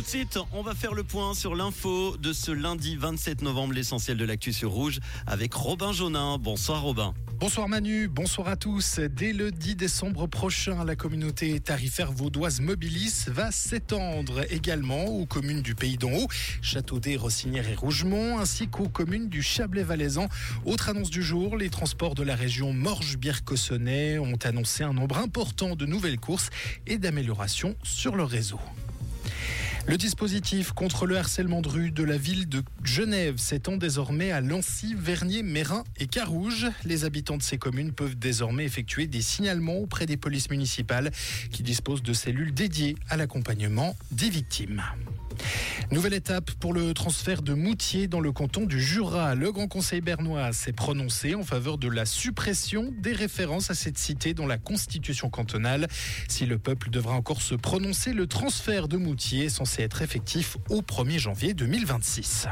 tout de suite, on va faire le point sur l'info de ce lundi 27 novembre, l'essentiel de l'actu sur Rouge, avec Robin Jonin. Bonsoir Robin. Bonsoir Manu, bonsoir à tous. Dès le 10 décembre prochain, la communauté tarifaire vaudoise Mobilis va s'étendre également aux communes du Pays d'en Haut, Châteaudet, Rossinière et Rougemont, ainsi qu'aux communes du Chablais-Valaisan. Autre annonce du jour, les transports de la région Morges-Bière-Cossonay ont annoncé un nombre important de nouvelles courses et d'améliorations sur le réseau. Le dispositif contre le harcèlement de rue de la ville de Genève s'étend désormais à Lancy, Vernier, Mérin et Carouge. Les habitants de ces communes peuvent désormais effectuer des signalements auprès des polices municipales qui disposent de cellules dédiées à l'accompagnement des victimes. Nouvelle étape pour le transfert de Moutier dans le canton du Jura. Le Grand Conseil bernois s'est prononcé en faveur de la suppression des références à cette cité dans la constitution cantonale. Si le peuple devra encore se prononcer, le transfert de Moutier est censé être effectif au 1er janvier 2026.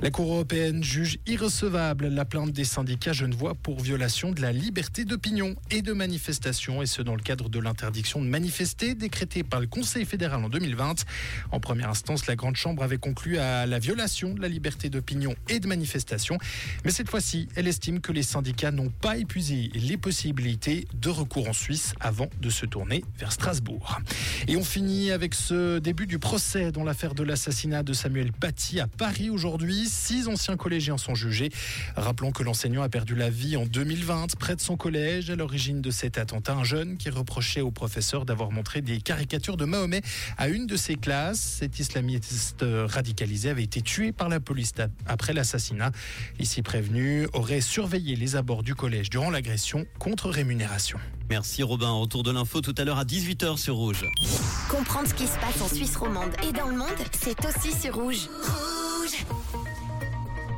La Cour européenne juge irrecevable la plainte des syndicats genevois pour violation de la liberté d'opinion et de manifestation, et ce dans le cadre de l'interdiction de manifester décrétée par le Conseil fédéral en 2020. En première instance, la Grande Chambre avait conclu à la violation de la liberté d'opinion et de manifestation, mais cette fois-ci, elle estime que les syndicats n'ont pas épuisé les possibilités de recours en Suisse avant de se tourner vers Strasbourg. Et on finit avec ce début du procès dans l'affaire de l'assassinat de Samuel Paty à Paris aujourd'hui. Six anciens collégiens sont jugés. Rappelons que l'enseignant a perdu la vie en 2020 près de son collège. À l'origine de cet attentat, un jeune qui reprochait au professeur d'avoir montré des caricatures de Mahomet à une de ses classes. Cet islamiste radicalisé avait été tué par la police après l'assassinat. Ici prévenu aurait surveillé les abords du collège durant l'agression contre rémunération. Merci Robin. Retour de l'info tout à l'heure à 18h sur Rouge. Comprendre ce qui se passe en Suisse romande et dans le monde, c'est aussi sur Rouge.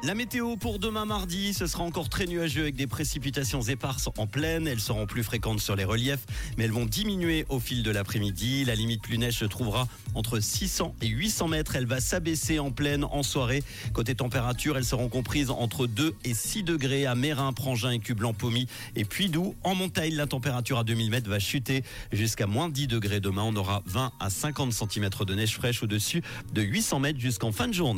La météo pour demain mardi, ce sera encore très nuageux avec des précipitations éparses en pleine. Elles seront plus fréquentes sur les reliefs, mais elles vont diminuer au fil de l'après-midi. La limite plus neige se trouvera entre 600 et 800 mètres. Elle va s'abaisser en pleine en soirée. Côté température, elles seront comprises entre 2 et 6 degrés à Mérin, Prangin et Cublan-Pomy. Et puis d'où, en montagne, la température à 2000 mètres va chuter jusqu'à moins 10 degrés. Demain, on aura 20 à 50 cm de neige fraîche au-dessus de 800 mètres jusqu'en fin de journée.